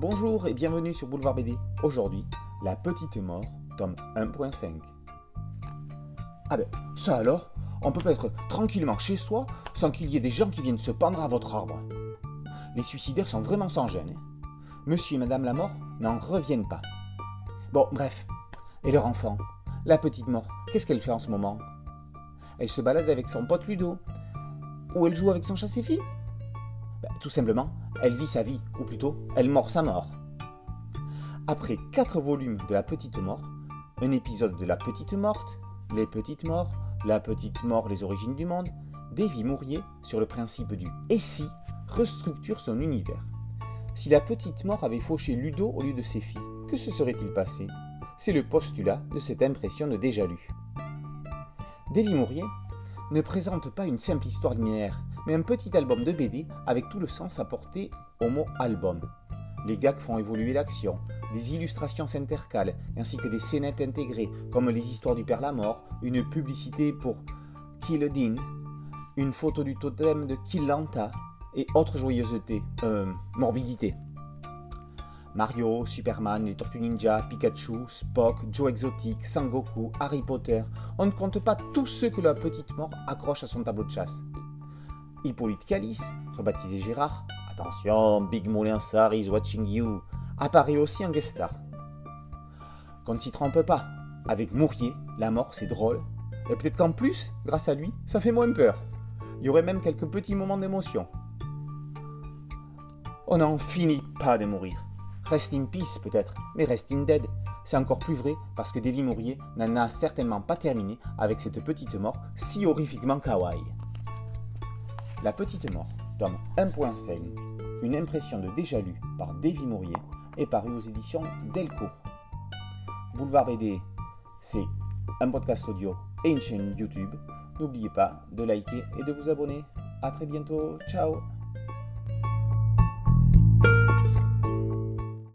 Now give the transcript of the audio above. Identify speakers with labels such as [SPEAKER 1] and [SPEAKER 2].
[SPEAKER 1] Bonjour et bienvenue sur Boulevard BD. Aujourd'hui, La Petite Mort, tome 1.5. Ah ben, ça alors, on peut pas être tranquillement chez soi sans qu'il y ait des gens qui viennent se pendre à votre arbre. Les suicidaires sont vraiment sans gêne. Monsieur et Madame la mort n'en reviennent pas. Bon, bref. Et leur enfant La petite mort, qu'est-ce qu'elle fait en ce moment? Elle se balade avec son pote Ludo. Ou elle joue avec son chassé-fille? Ben, Tout simplement, elle vit sa vie, ou plutôt, elle mord sa mort. Après quatre volumes de La Petite Mort, un épisode de La Petite Morte, Les Petites Morts, La Petite Mort, Les Origines du Monde, Davy Mourier, sur le principe du « et si » restructure son univers. Si la petite mort avait fauché Ludo au lieu de ses filles, que se serait-il passé? C'est le postulat de cette impression de déjà lu. Davy Mourier ne présente pas une simple histoire linéaire, mais un petit album de BD avec tout le sens apporté au mot album. Les gags font évoluer l'action, des illustrations s'intercalent, ainsi que des scénettes intégrées, comme les histoires du Père Lamort, une publicité pour Kill Dean, une photo du totem de Killanta, et autres joyeusetés, euh, morbidité. Mario, Superman, les Tortues Ninja, Pikachu, Spock, Joe Exotic, Sangoku, Harry Potter, on ne compte pas tous ceux que la petite mort accroche à son tableau de chasse. Hippolyte Calice, rebaptisé Gérard, attention, Big Moulin Sar is watching you, apparaît aussi en guest star. Qu'on ne s'y trompe pas, avec Mourier, la mort c'est drôle, et peut-être qu'en plus, grâce à lui, ça fait moins peur. Il y aurait même quelques petits moments d'émotion. On n'en finit pas de mourir. Rest in peace peut-être, mais rest in dead. C'est encore plus vrai parce que Davy Mourier n'en a certainement pas terminé avec cette petite mort si horrifiquement kawaii. La petite mort, tome 1.5, une impression de déjà lu par Davy Mourier, est paru aux éditions Delcourt. Boulevard BD, c'est un podcast audio et une chaîne YouTube. N'oubliez pas de liker et de vous abonner. A très bientôt, ciao